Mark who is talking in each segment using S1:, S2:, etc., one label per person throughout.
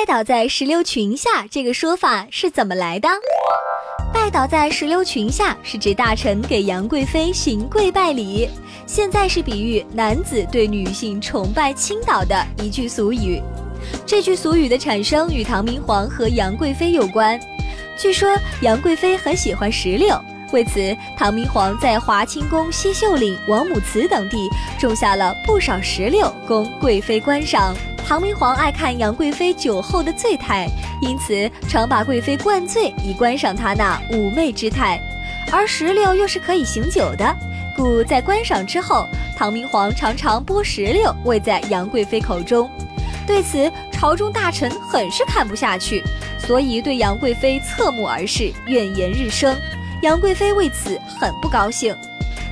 S1: 拜倒在石榴裙下这个说法是怎么来的？拜倒在石榴裙下是指大臣给杨贵妃行跪拜礼，现在是比喻男子对女性崇拜倾倒的一句俗语。这句俗语的产生与唐明皇和杨贵妃有关。据说杨贵妃很喜欢石榴，为此唐明皇在华清宫、西秀岭、王母祠等地种下了不少石榴供贵妃观赏。唐明皇爱看杨贵妃酒后的醉态，因此常把贵妃灌醉以观赏她那妩媚之态。而石榴又是可以醒酒的，故在观赏之后，唐明皇常常剥石榴喂在杨贵妃口中。对此，朝中大臣很是看不下去，所以对杨贵妃侧目而视，怨言日生。杨贵妃为此很不高兴。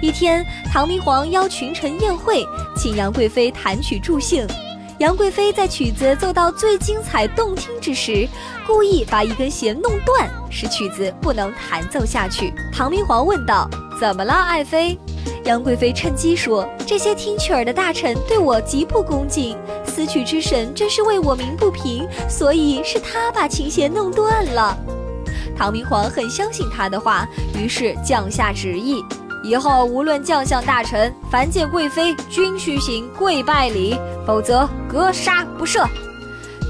S1: 一天，唐明皇邀群臣宴会，请杨贵妃弹曲助兴。杨贵妃在曲子奏到最精彩动听之时，故意把一根弦弄断，使曲子不能弹奏下去。唐明皇问道：“怎么了，爱妃？”杨贵妃趁机说：“这些听曲儿的大臣对我极不恭敬，司曲之神真是为我鸣不平，所以是他把琴弦弄断了。”唐明皇很相信他的话，于是降下旨意。以后无论将相大臣，凡见贵妃，均须行跪拜礼，否则格杀不赦。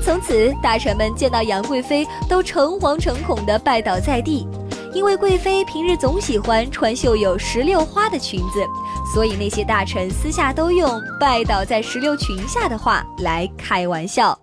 S1: 从此，大臣们见到杨贵妃都诚惶诚恐地拜倒在地，因为贵妃平日总喜欢穿绣有石榴花的裙子，所以那些大臣私下都用“拜倒在石榴裙下”的话来开玩笑。